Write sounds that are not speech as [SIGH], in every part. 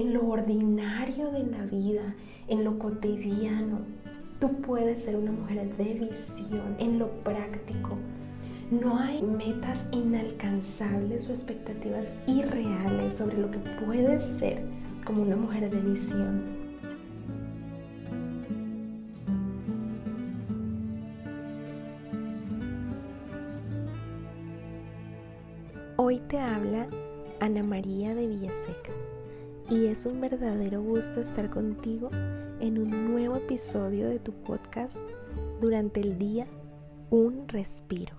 en lo ordinario de la vida, en lo cotidiano. Tú puedes ser una mujer de visión, en lo práctico. No hay metas inalcanzables o expectativas irreales sobre lo que puedes ser como una mujer de visión. Hoy te habla Ana María de Villaseca y es un verdadero gusto estar contigo en un nuevo episodio de tu podcast durante el día Un Respiro.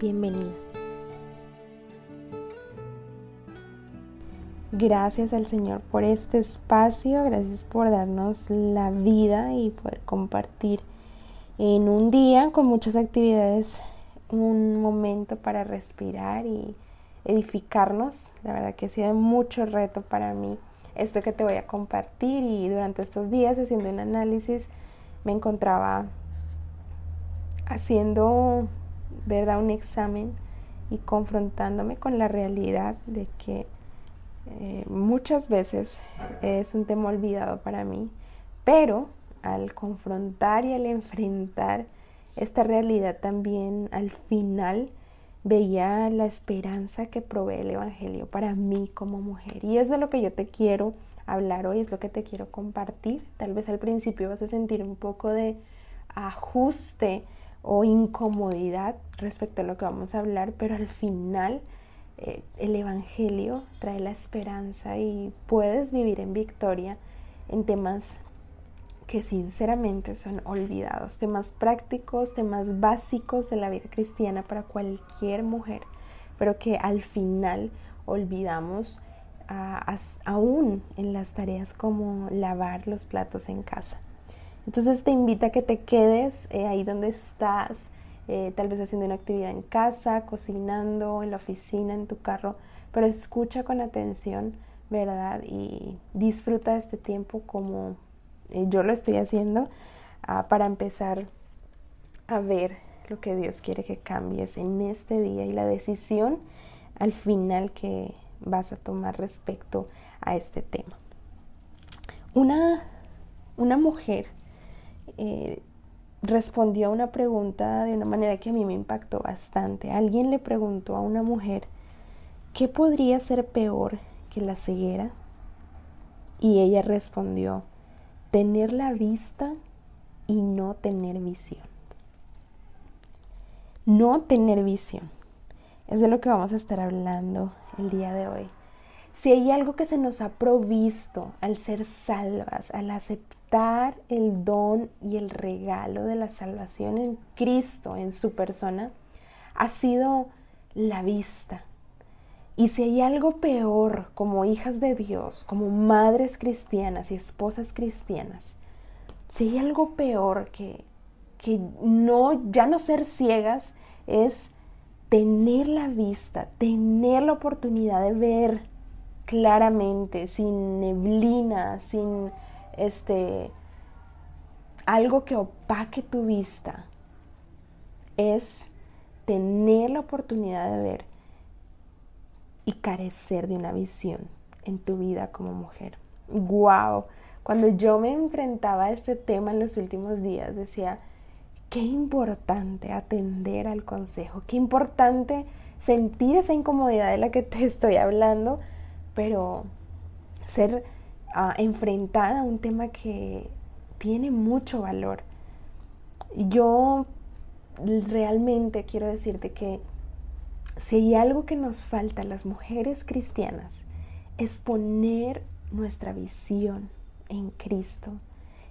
Bienvenido. Gracias al Señor por este espacio, gracias por darnos la vida y poder compartir en un día con muchas actividades un momento para respirar y edificarnos. La verdad que ha sido mucho reto para mí esto que te voy a compartir y durante estos días haciendo un análisis me encontraba haciendo, ¿verdad?, un examen y confrontándome con la realidad de que eh, muchas veces es un tema olvidado para mí, pero al confrontar y al enfrentar esta realidad también al final veía la esperanza que provee el Evangelio para mí como mujer. Y es de lo que yo te quiero hablar hoy, es lo que te quiero compartir. Tal vez al principio vas a sentir un poco de ajuste o incomodidad respecto a lo que vamos a hablar, pero al final eh, el Evangelio trae la esperanza y puedes vivir en victoria en temas que sinceramente son olvidados, temas prácticos, temas básicos de la vida cristiana para cualquier mujer, pero que al final olvidamos aún en las tareas como lavar los platos en casa. Entonces te invito a que te quedes eh, ahí donde estás, eh, tal vez haciendo una actividad en casa, cocinando, en la oficina, en tu carro, pero escucha con atención, ¿verdad? Y disfruta de este tiempo como yo lo estoy haciendo ah, para empezar a ver lo que Dios quiere que cambies en este día y la decisión al final que vas a tomar respecto a este tema. Una, una mujer eh, respondió a una pregunta de una manera que a mí me impactó bastante. Alguien le preguntó a una mujer, ¿qué podría ser peor que la ceguera? Y ella respondió, tener la vista y no tener visión. No tener visión. Es de lo que vamos a estar hablando el día de hoy. Si hay algo que se nos ha provisto al ser salvas, al aceptar el don y el regalo de la salvación en Cristo, en su persona, ha sido la vista, y si hay algo peor como hijas de Dios, como madres cristianas y esposas cristianas, si hay algo peor que, que no, ya no ser ciegas, es tener la vista, tener la oportunidad de ver claramente, sin neblina, sin este algo que opaque tu vista, es tener la oportunidad de ver y carecer de una visión en tu vida como mujer. ¡Wow! Cuando yo me enfrentaba a este tema en los últimos días, decía, qué importante atender al consejo, qué importante sentir esa incomodidad de la que te [LAUGHS] estoy hablando, pero ser ah, enfrentada a un tema que tiene mucho valor. Yo realmente quiero decirte que si hay algo que nos falta a las mujeres cristianas, es poner nuestra visión en Cristo.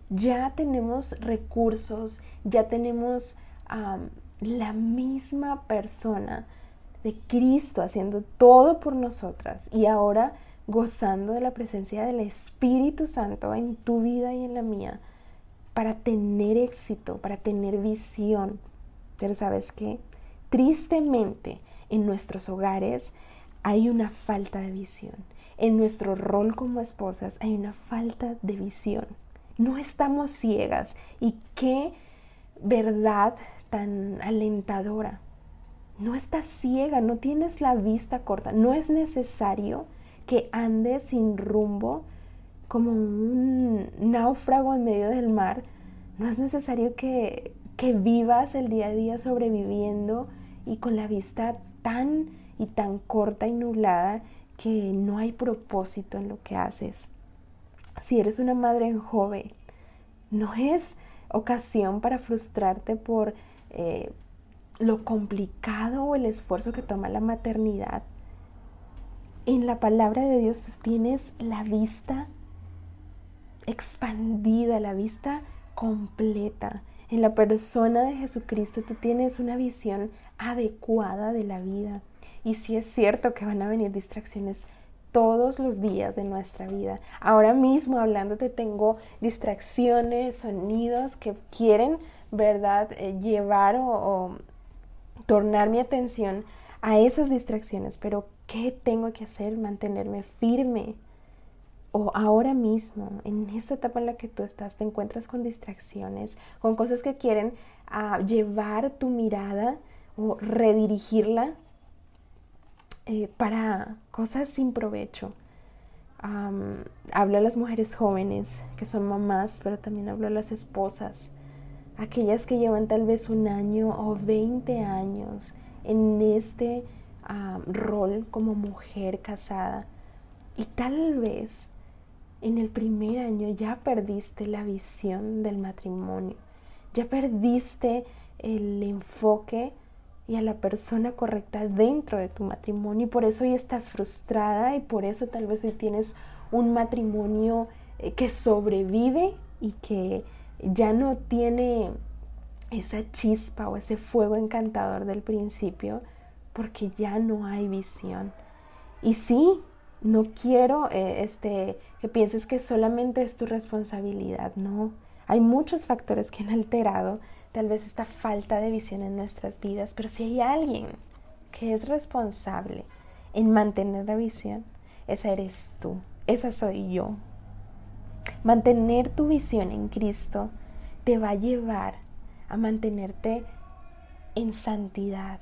Ya tenemos recursos, ya tenemos la misma persona de Cristo haciendo todo por nosotras y ahora gozando de la presencia del Espíritu Santo en tu vida y en la mía para tener éxito, para tener visión. Pero sabes qué? Tristemente, en nuestros hogares hay una falta de visión. En nuestro rol como esposas hay una falta de visión. No estamos ciegas. Y qué verdad tan alentadora. No estás ciega, no tienes la vista corta. No es necesario que andes sin rumbo como un náufrago en medio del mar, no es necesario que, que vivas el día a día sobreviviendo y con la vista tan y tan corta y nublada que no hay propósito en lo que haces. Si eres una madre joven, no es ocasión para frustrarte por eh, lo complicado o el esfuerzo que toma la maternidad. En la palabra de Dios tú tienes la vista expandida, la vista completa. En la persona de Jesucristo tú tienes una visión adecuada de la vida. Y si es cierto que van a venir distracciones todos los días de nuestra vida. Ahora mismo hablándote tengo distracciones, sonidos que quieren, ¿verdad?, eh, llevar o, o tornar mi atención a esas distracciones. Pero, ¿qué tengo que hacer? Mantenerme firme. O ahora mismo, en esta etapa en la que tú estás, te encuentras con distracciones, con cosas que quieren ah, llevar tu mirada redirigirla eh, para cosas sin provecho. hablo a las mujeres jóvenes que son mamás, pero también hablo a las esposas, aquellas que llevan tal vez un año o 20 años en este rol como mujer casada y tal vez en el primer año ya perdiste la visión del matrimonio, ya perdiste el enfoque a la persona correcta dentro de tu matrimonio y por eso hoy estás frustrada y por eso tal vez hoy tienes un matrimonio eh, que sobrevive y que ya no tiene esa chispa o ese fuego encantador del principio porque ya no hay visión. Y sí, no quiero eh, este, que pienses que solamente es tu responsabilidad, no. Hay muchos factores que han alterado tal vez esta falta de visión en nuestras vidas, pero si hay alguien que es responsable en mantener la visión, esa eres tú, esa soy yo. Mantener tu visión en Cristo te va a llevar a mantenerte en santidad,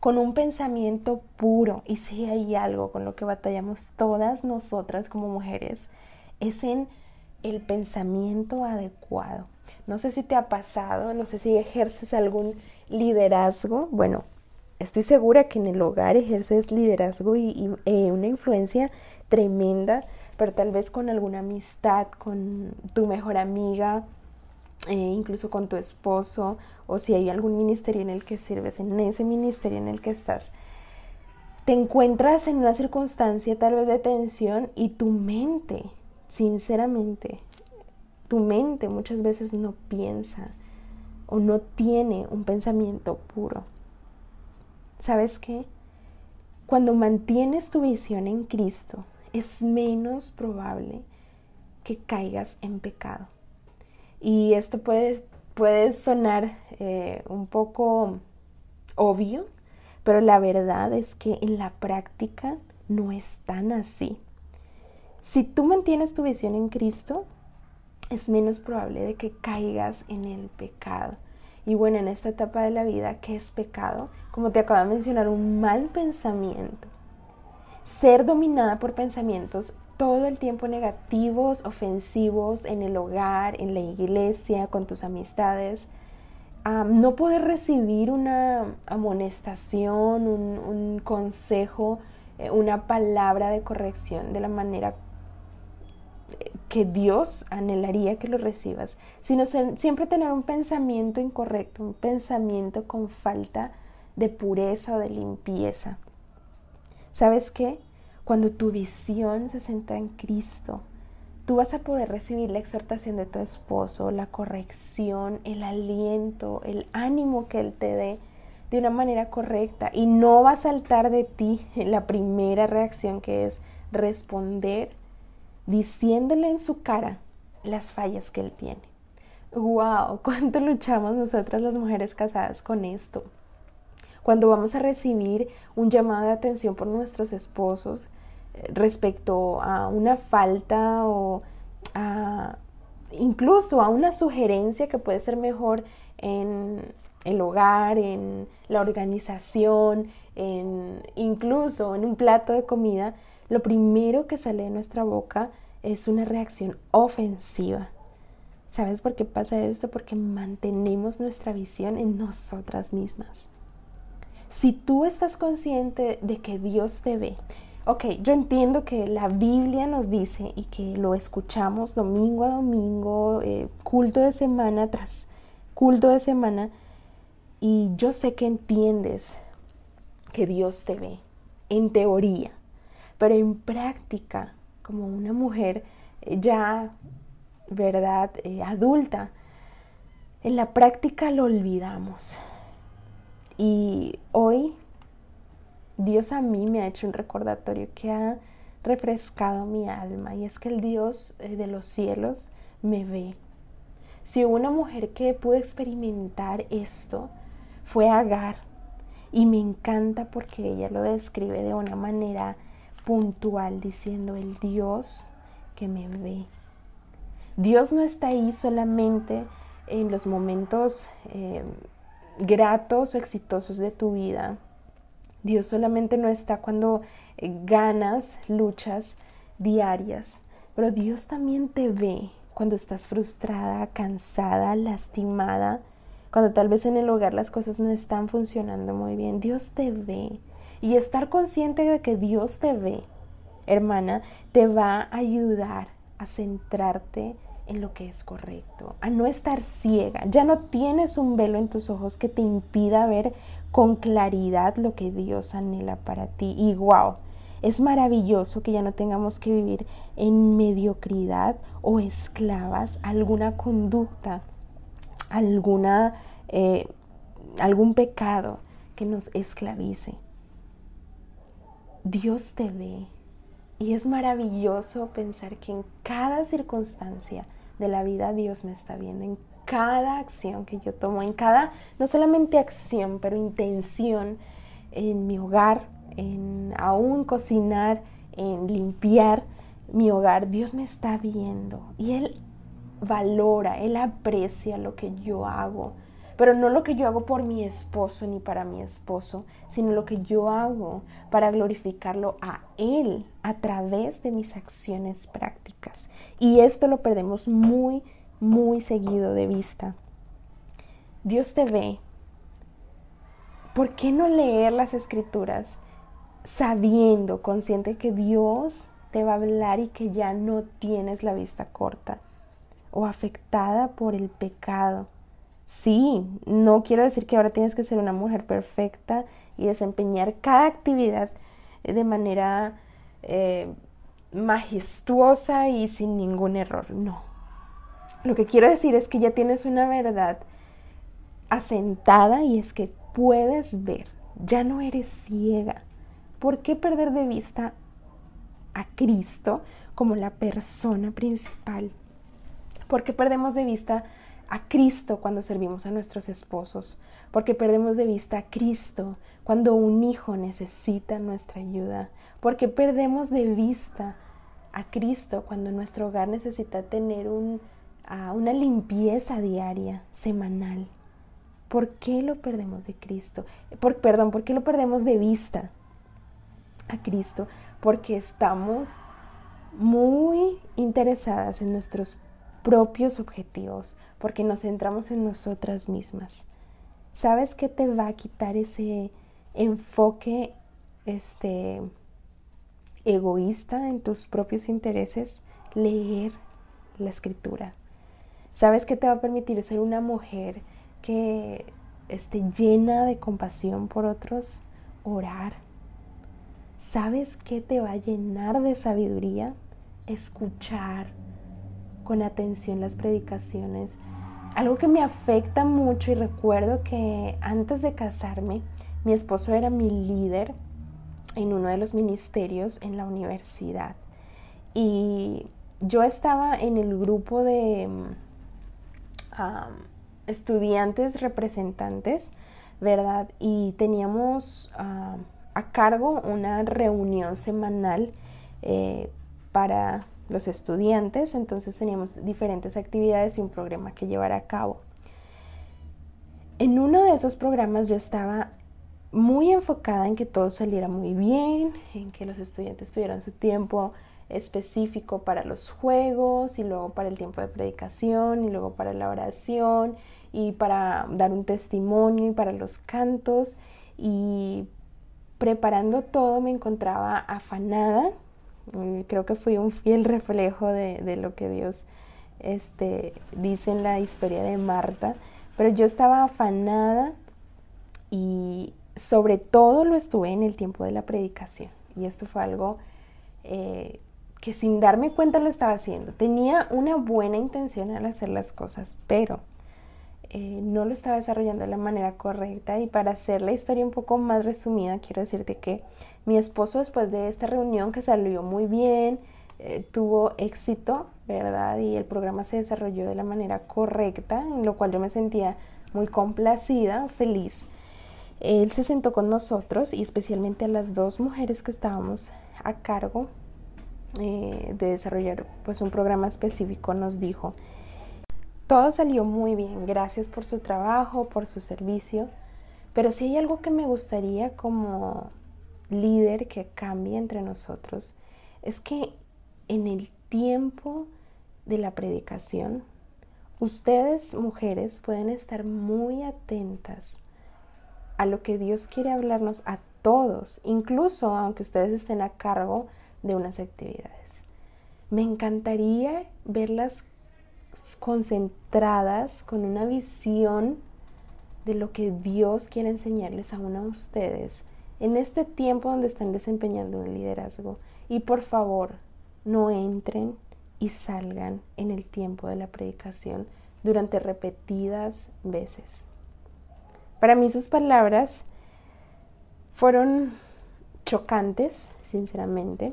con un pensamiento puro. Y si hay algo con lo que batallamos todas nosotras como mujeres, es en el pensamiento adecuado. No sé si te ha pasado, no sé si ejerces algún liderazgo. Bueno, estoy segura que en el hogar ejerces liderazgo y, eh, una influencia tremenda, pero tal vez con alguna amistad, con tu mejor amiga, eh, incluso con tu esposo, o si hay algún ministerio en el que sirves, en ese ministerio en el que estás. Te encuentras en una circunstancia tal vez de tensión y tu mente, sinceramente, tu mente muchas veces no piensa o no tiene un pensamiento puro. ¿Sabes qué? Cuando mantienes tu visión en Cristo, es menos probable que caigas en pecado. Y esto puede, puede sonar eh, un poco obvio, pero la verdad es que en la práctica no es tan así. Si tú mantienes tu visión en Cristo, es menos probable de que caigas en el pecado. Y bueno, en esta etapa de la vida, ¿qué es pecado? Como te acabo de mencionar, un mal pensamiento. Ser dominada por pensamientos todo el tiempo negativos, ofensivos en el hogar, en la iglesia, con tus amistades. no poder recibir una amonestación, un, un consejo, eh, una palabra de corrección de la manera que Dios anhelaría que lo recibas, sino siempre tener un pensamiento incorrecto, un pensamiento con falta de pureza o de limpieza. ¿Sabes qué? Cuando tu visión se centra en Cristo, tú vas a poder recibir la exhortación de tu esposo, la corrección, el aliento, el ánimo que Él te dé de una manera correcta y no va a saltar de ti [LAUGHS] la primera reacción que es responder diciéndole en su cara las fallas que él tiene. ¡Wow! [LAUGHS] ¿Cuánto luchamos nosotras las mujeres casadas con esto? Cuando vamos a recibir un llamado de atención por nuestros esposos eh, respecto a una falta o a, incluso a una sugerencia que puede ser mejor en el hogar, en la organización, en, incluso en un plato de comida, lo primero que sale de nuestra boca es una reacción ofensiva. ¿Sabes por qué pasa esto? Porque mantenemos nuestra visión en nosotras mismas. Si tú estás consciente de que Dios te ve, ok, yo entiendo que la Biblia nos dice y que lo escuchamos domingo a domingo, eh, culto de semana tras culto de semana, y yo sé que entiendes que Dios te ve, en teoría, pero en práctica, como una mujer eh, ya, ¿verdad?, eh, adulta, en la práctica lo olvidamos. Y hoy Dios a mí me ha hecho un recordatorio que ha refrescado mi alma y es que el Dios eh, de los cielos me ve. Si hubo una mujer que pudo experimentar esto, fue Agar. Y me encanta porque ella lo describe de una manera puntual, diciendo el Dios que me ve. Dios no está ahí solamente en los momentos eh, gratos o exitosos de tu vida. Dios solamente no está cuando eh, ganas luchas diarias, pero Dios también te ve cuando estás frustrada, cansada, lastimada, cuando tal vez en el hogar las cosas no están funcionando muy bien. Dios te ve. Y estar consciente de que Dios te ve, hermana, te va a ayudar a centrarte en lo que es correcto, a no estar ciega. Ya no tienes un velo en tus ojos que te impida ver con claridad lo que Dios anhela para ti. Y wow, es maravilloso que ya no tengamos que vivir en mediocridad o esclavas alguna conducta, alguna, eh, algún pecado que nos esclavice. Dios te ve. Y es maravilloso pensar que en cada circunstancia de la vida Dios me está viendo en cada acción que yo tomo, en cada, no solamente acción, pero intención en mi hogar, en aún cocinar, en limpiar mi hogar, Dios me está viendo. Y Él valora, Él aprecia lo que yo hago, pero no lo que yo hago por mi esposo ni para mi esposo, sino lo que yo hago para glorificarlo a Él a través de mis acciones prácticas. Y esto lo perdemos muy, muy seguido de vista. Dios te ve. ¿Por qué no leer las escrituras sabiendo, consciente que Dios te va a hablar y que ya no tienes la vista corta o afectada por el pecado? Sí, no quiero decir que ahora tienes que ser una mujer perfecta y desempeñar cada actividad de manera eh, majestuosa y sin ningún error. No. Lo que quiero decir es que ya tienes una verdad asentada y es que puedes ver, ya no eres ciega. ¿Por qué perder de vista a Cristo como la persona principal? ¿Por qué perdemos de vista a Cristo cuando servimos a nuestros esposos, porque perdemos de vista a Cristo cuando un hijo necesita nuestra ayuda, porque perdemos de vista a Cristo cuando nuestro hogar necesita tener una limpieza diaria, semanal. ¿Por qué lo perdemos de Cristo? Por, perdón, ¿por qué lo perdemos de vista a Cristo? Porque estamos muy interesadas en nuestros propios objetivos, porque nos centramos en nosotras mismas. ¿Sabes qué te va a quitar ese enfoque este egoísta en tus propios intereses? Leer la escritura. ¿Sabes qué te va a permitir ser una mujer que esté llena de compasión por otros? Orar. ¿Sabes qué te va a llenar de sabiduría? Escuchar con atención las predicaciones. Algo que me afecta mucho y recuerdo que antes de casarme, mi esposo era mi líder en uno de los ministerios en la universidad. Y yo estaba en el grupo de estudiantes representantes, ¿verdad? Y teníamos a cargo una reunión semanal eh, para los estudiantes, entonces teníamos diferentes actividades y un programa que llevar a cabo. En uno de esos programas yo estaba muy enfocada en que todo saliera muy bien, en que los estudiantes tuvieran su tiempo específico para los juegos y luego para el tiempo de predicación y luego para la oración y para dar un testimonio y para los cantos y preparando todo me encontraba afanada. Mm, creo que fui un fiel reflejo de, lo que Dios este, dice en la historia de Marta, pero yo estaba afanada y sobre todo lo estuve en el tiempo de la predicación. Y esto fue algo eh, que sin darme cuenta lo estaba haciendo. Tenía una buena intención al hacer las cosas, pero eh, no lo estaba desarrollando de la manera correcta. Y para hacer la historia un poco más resumida, quiero decirte que mi esposo después de esta reunión que salió muy bien, eh, tuvo éxito, ¿verdad? Y el programa se desarrolló de la manera correcta, en lo cual yo me sentía muy complacida, feliz. Él se sentó con nosotros y especialmente a las dos mujeres que estábamos a cargo eh, de desarrollar pues un programa específico nos dijo todo salió muy bien gracias por su trabajo por su servicio pero si hay algo que me gustaría como líder que cambie entre nosotros es que en el tiempo de la predicación ustedes mujeres pueden estar muy atentas a lo que Dios quiere hablarnos a todos, incluso aunque ustedes estén a cargo de unas actividades. Me encantaría verlas concentradas con una visión de lo que Dios quiere enseñarles a uno a ustedes en este tiempo donde están desempeñando un liderazgo. Y por favor, no entren y salgan en el tiempo de la predicación durante repetidas veces. Para mí sus palabras fueron chocantes, sinceramente,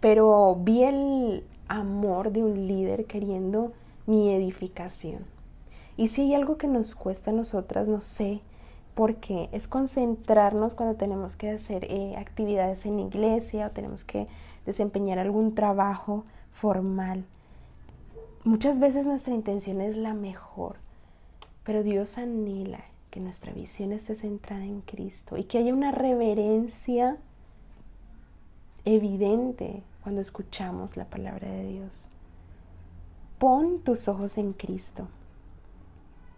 pero vi el amor de un líder queriendo mi edificación. Y si hay algo que nos cuesta a nosotras, no sé por qué, es concentrarnos cuando tenemos que hacer eh, actividades en iglesia o tenemos que desempeñar algún trabajo formal. Muchas veces nuestra intención es la mejor, pero Dios anhela que nuestra visión esté centrada en Cristo y que haya una reverencia evidente cuando escuchamos la palabra de Dios. Pon tus ojos en Cristo.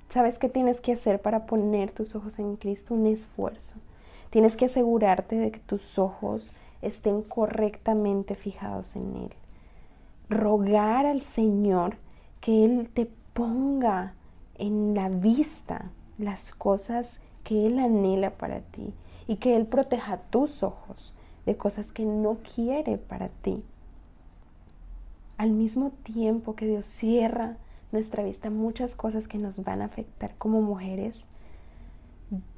¿Sabes qué tienes que hacer para poner tus ojos en Cristo? Un esfuerzo. Tienes que asegurarte de que tus ojos estén correctamente fijados en Él. Rogar al Señor que Él te ponga en la vista las cosas que Él anhela para ti y que Él proteja tus ojos de cosas que no quiere para ti. Al mismo tiempo que Dios cierra nuestra vista muchas cosas que nos van a afectar como mujeres,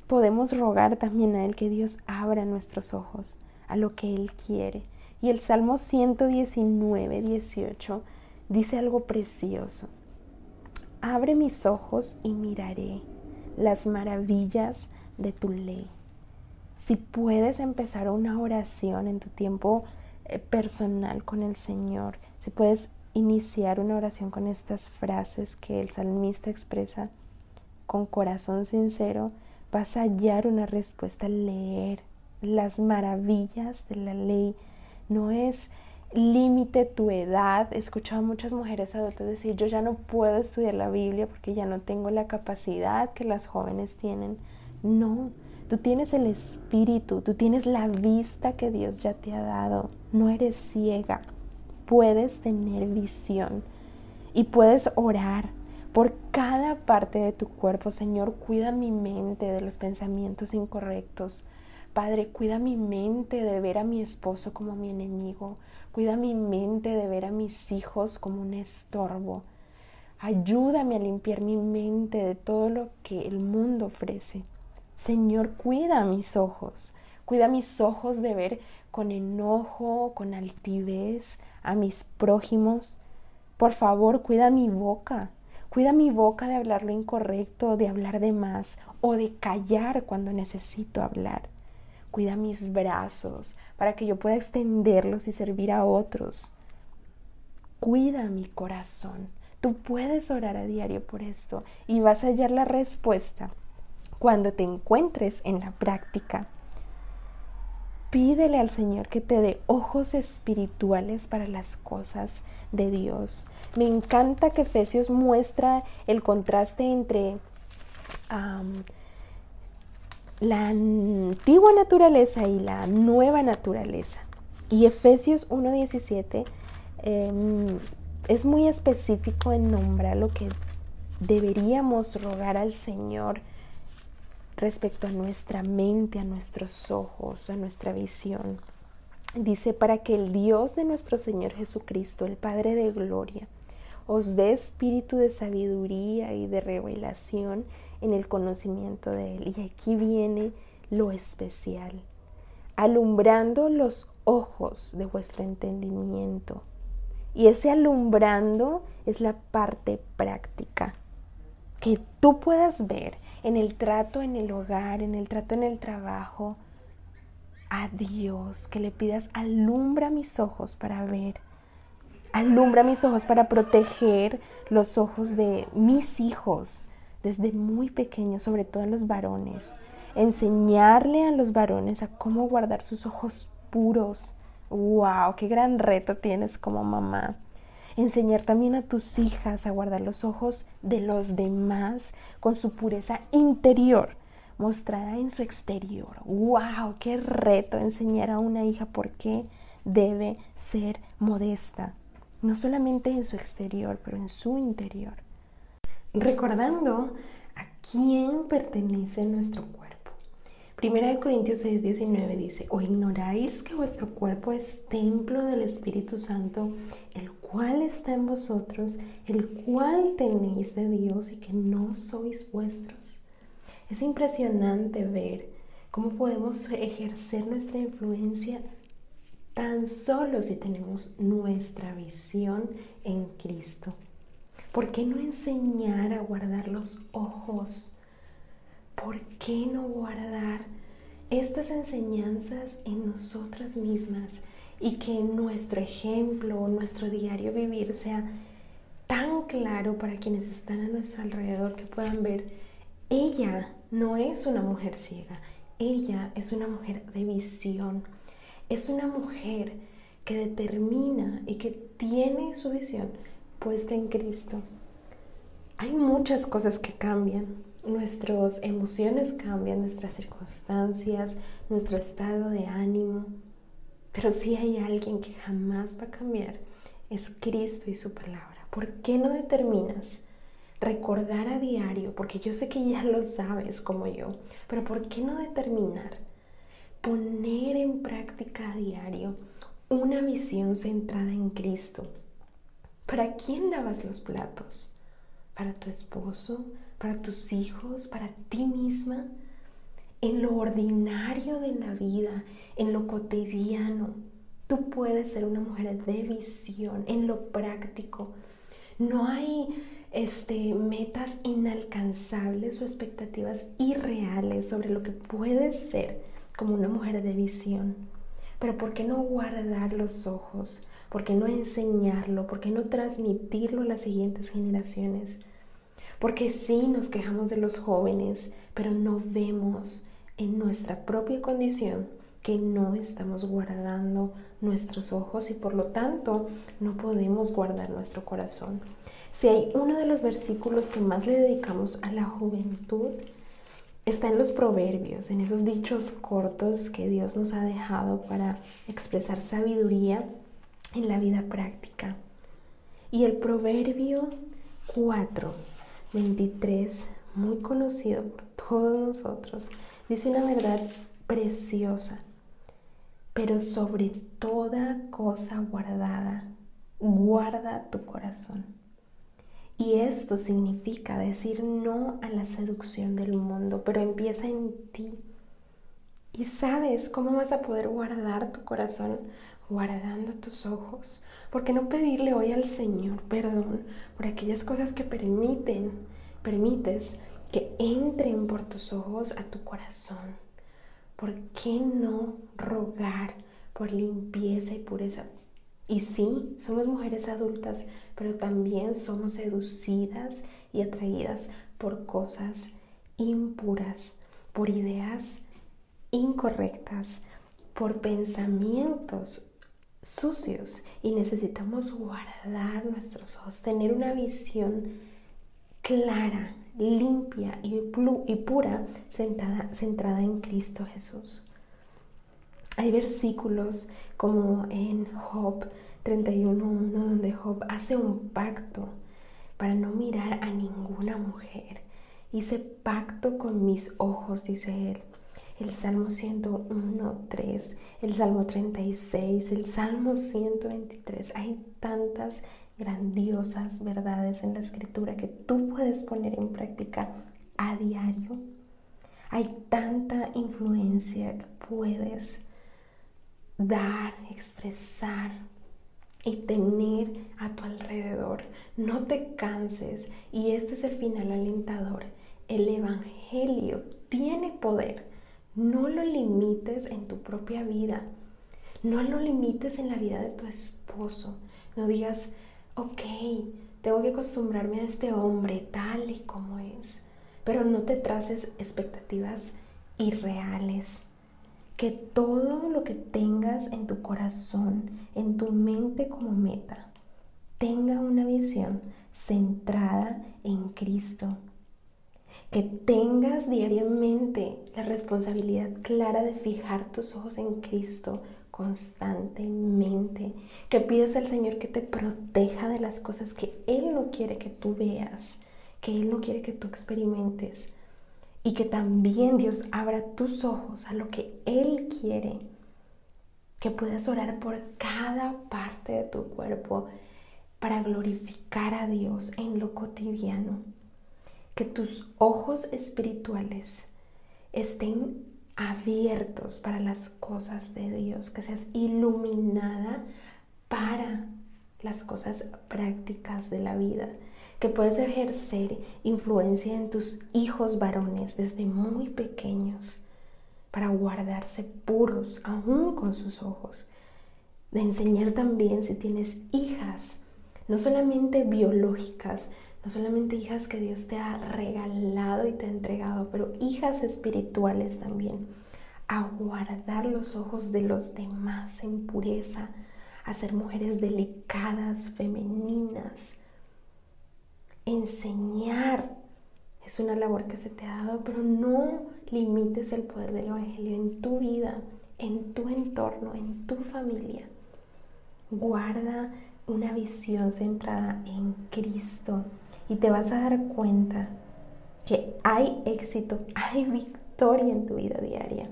podemos rogar también a Él que Dios abra nuestros ojos a lo que Él quiere. Y el Salmo 119, 18 dice algo precioso. Abre mis ojos y miraré las maravillas de tu ley. Si puedes empezar una oración en tu tiempo eh, personal con el Señor, si puedes iniciar una oración con estas frases que el salmista expresa con corazón sincero, vas a hallar una respuesta al leer las maravillas de la ley. No es límite tu edad. He escuchado a muchas mujeres adultas decir, yo ya no puedo estudiar la Biblia porque ya no tengo la capacidad que las jóvenes tienen. No, tú tienes el espíritu, tú tienes la vista que Dios ya te ha dado. No eres ciega, puedes tener visión y puedes orar por cada parte de tu cuerpo. Señor, cuida mi mente de los pensamientos incorrectos. Padre, cuida mi mente de ver a mi esposo como mi enemigo. Cuida mi mente de ver a mis hijos como un estorbo. Ayúdame a limpiar mi mente de todo lo que el mundo ofrece. Señor, cuida mis ojos. Cuida mis ojos de ver con enojo, con altivez a mis prójimos. Por favor, cuida mi boca. Cuida mi boca de hablar lo incorrecto, de hablar de más o de callar cuando necesito hablar. Cuida mis brazos para que yo pueda extenderlos y servir a otros. Cuida mi corazón. Tú puedes orar a diario por esto y vas a hallar la respuesta cuando te encuentres en la práctica. pídele al Señor que te dé ojos espirituales para las cosas de Dios. Me encanta que Efesios muestra el contraste entre la antigua naturaleza y la nueva naturaleza. Y Efesios 1.17 em, es muy específico en nombrar lo que deberíamos rogar al Señor respecto a nuestra mente, a nuestros ojos, a nuestra visión. Dice, para que el Dios de nuestro Señor Jesucristo, el Padre de Gloria, os dé espíritu de sabiduría y de revelación en el conocimiento de Él. Y aquí viene lo especial, alumbrando los ojos de vuestro entendimiento. Y ese alumbrando es la parte práctica, que tú puedas ver en el trato en el hogar, en el trato en el trabajo, a Dios, que le pidas, alumbra mis ojos para ver, alumbra mis ojos para proteger los ojos de mis hijos desde muy pequeños, sobre todo a los varones, enseñarle a los varones a cómo guardar sus ojos puros. ¡Wow! ¡Qué gran reto tienes como mamá! Enseñar también a tus hijas a guardar los ojos de los demás con su pureza interior mostrada en su exterior. ¡Wow! ¡Qué reto enseñar a una hija por qué debe ser modesta! No solamente en su exterior, pero en su interior. Recordando a quién pertenece nuestro cuerpo. Primera de Corintios 6, 19 dice, o ignoráis que vuestro cuerpo es templo del Espíritu Santo, el cual está en vosotros, el cual tenéis de Dios y que no sois vuestros. Es impresionante ver cómo podemos ejercer nuestra influencia tan solo si tenemos nuestra visión en Cristo. ¿Por qué no enseñar a guardar los ojos? ¿Por qué no guardar estas enseñanzas en nosotras mismas y que nuestro ejemplo, nuestro diario vivir sea tan claro para quienes están a nuestro alrededor que puedan ver, ella no es una mujer ciega, ella es una mujer de visión, es una mujer que determina y que tiene su visión puesta en Cristo. Hay muchas cosas que cambian, nuestras emociones cambian, nuestras circunstancias, nuestro estado de ánimo, pero si hay alguien que jamás va a cambiar, es Cristo y su palabra. ¿Por qué no determinas recordar a diario? Porque yo sé que ya lo sabes como yo, pero ¿por qué no determinar poner en práctica a diario una visión centrada en Cristo? ¿Para quién lavas los platos? ¿Para tu esposo? ¿Para tus hijos? ¿Para ti misma? En lo ordinario de la vida, en lo cotidiano. Tú puedes ser una mujer de visión, en lo práctico. No hay este, metas inalcanzables o expectativas irreales sobre lo que puedes ser como una mujer de visión. Pero ¿por qué no guardar los ojos? ¿Por qué no enseñarlo? ¿Por qué no transmitirlo a las siguientes generaciones? Porque sí nos quejamos de los jóvenes, pero no vemos en nuestra propia condición que no estamos guardando nuestros ojos y por lo tanto no podemos guardar nuestro corazón. Si hay uno de los versículos que más le dedicamos a la juventud, está en los proverbios, en esos dichos cortos que Dios nos ha dejado para expresar sabiduría en la vida práctica. Y el proverbio 4, 23, muy conocido por todos nosotros, Dice una verdad preciosa, pero sobre toda cosa guardada, guarda tu corazón. Y esto significa decir no a la seducción del mundo, pero empieza en ti. Y sabes cómo vas a poder guardar tu corazón guardando tus ojos. porque no pedirle hoy al Señor perdón por aquellas cosas que permiten, permites que entren por tus ojos a tu corazón. ¿Por qué no rogar por limpieza y pureza? Y sí, somos mujeres adultas, pero también somos seducidas y atraídas por cosas impuras, por ideas incorrectas, por pensamientos sucios y necesitamos guardar nuestros ojos, tener una visión clara, limpia y, pura centrada en Cristo Jesús. Hay versículos como en Job 31.1 donde Job hace un pacto para no mirar a ninguna mujer. Hice pacto con mis ojos, dice él. El Salmo 101.3, el Salmo 36, el Salmo 123. Hay tantas grandiosas verdades en la escritura que tú puedes poner en práctica a diario. Hay tanta influencia que puedes dar, expresar y tener a tu alrededor. No te canses y este es el final alentador. El Evangelio tiene poder. No lo limites en tu propia vida. No lo limites en la vida de tu esposo. No digas, ok, tengo que acostumbrarme a este hombre tal y como es. Pero no te traces expectativas irreales que todo lo que tengas en tu corazón, en tu mente como meta, tenga una visión centrada en Cristo. Que tengas diariamente la responsabilidad clara de fijar tus ojos en Cristo constantemente. Que pidas al Señor que te proteja de las cosas que Él no quiere que tú veas, que Él no quiere que tú experimentes y que también Dios abra tus ojos a lo que Él quiere, que puedas orar por cada parte de tu cuerpo para glorificar a Dios en lo cotidiano, que tus ojos espirituales estén abiertos para las cosas de Dios, que seas iluminada para las cosas prácticas de la vida, que puedes ejercer influencia en tus hijos varones desde muy pequeños para guardarse puros aún con sus ojos. De enseñar también si tienes hijas, no solamente biológicas, no solamente hijas que Dios te ha regalado y te ha entregado, pero hijas espirituales también, a guardar los ojos de los demás en pureza, a ser mujeres delicadas, femeninas, enseñar es una labor que se te ha dado, pero no limites el poder del Evangelio en tu vida, en tu entorno, en tu familia. Guarda una visión centrada en Cristo y te vas a dar cuenta que hay éxito, [LAUGHS] hay victoria en tu vida diaria,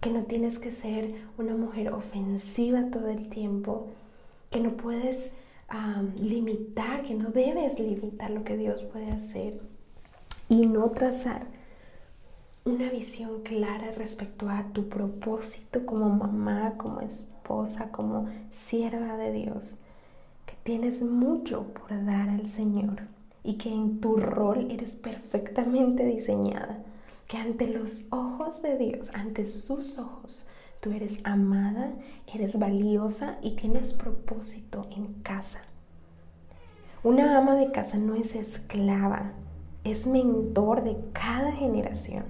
que no tienes que ser una mujer ofensiva todo el tiempo, que no puedes limitar, que no debes limitar lo que Dios puede hacer y no trazar una visión clara respecto a tu propósito como mamá, como esposa, como sierva de Dios, que tienes mucho por dar al Señor y que en tu rol eres perfectamente diseñada, que ante los ojos de Dios, ante sus ojos, Tú eres amada, eres valiosa y tienes propósito en casa. Una ama de casa no es esclava, es mentor de cada generación.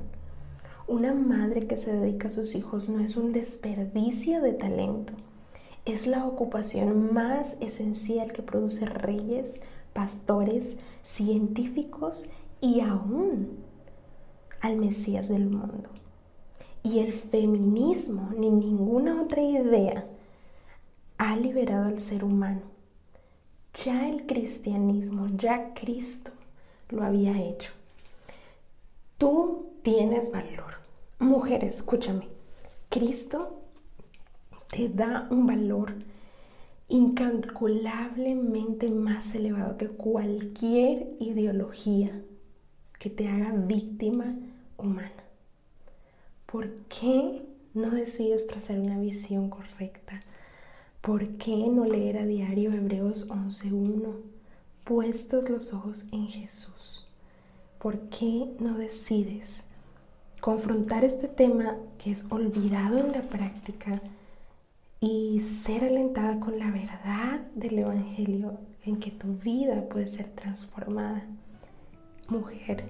Una madre que se dedica a sus hijos no es un desperdicio de talento. Es la ocupación más esencial que produce reyes, pastores, científicos y aún al Mesías del mundo. Y el feminismo ni ninguna otra idea ha liberado al ser humano. Ya el cristianismo, ya Cristo lo había hecho. Tú tienes valor. Mujer, escúchame. Cristo te da un valor incalculablemente más elevado que cualquier ideología que te haga víctima humana. ¿Por qué no decides trazar una visión correcta? ¿Por qué no leer a diario Hebreos 11.1? Puestos los ojos en Jesús. ¿Por qué no decides confrontar este tema que es olvidado en la práctica y ser alentada con la verdad del Evangelio en que tu vida puede ser transformada? Mujer,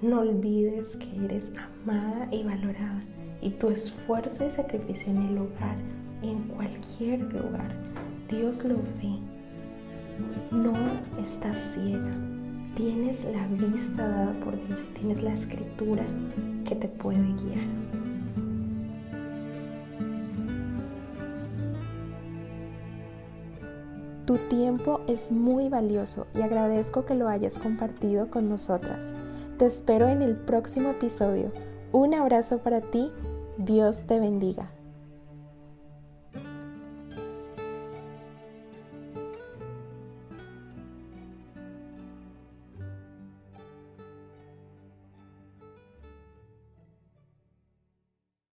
no olvides que eres amada y valorada y tu esfuerzo y sacrificio en el hogar, en cualquier lugar, Dios lo ve. No estás ciega. Tienes la vista dada por Dios y tienes la escritura que te puede guiar. Tu tiempo es muy valioso y agradezco que lo hayas compartido con nosotras. Te espero en el próximo episodio. Un abrazo para ti. Dios te bendiga.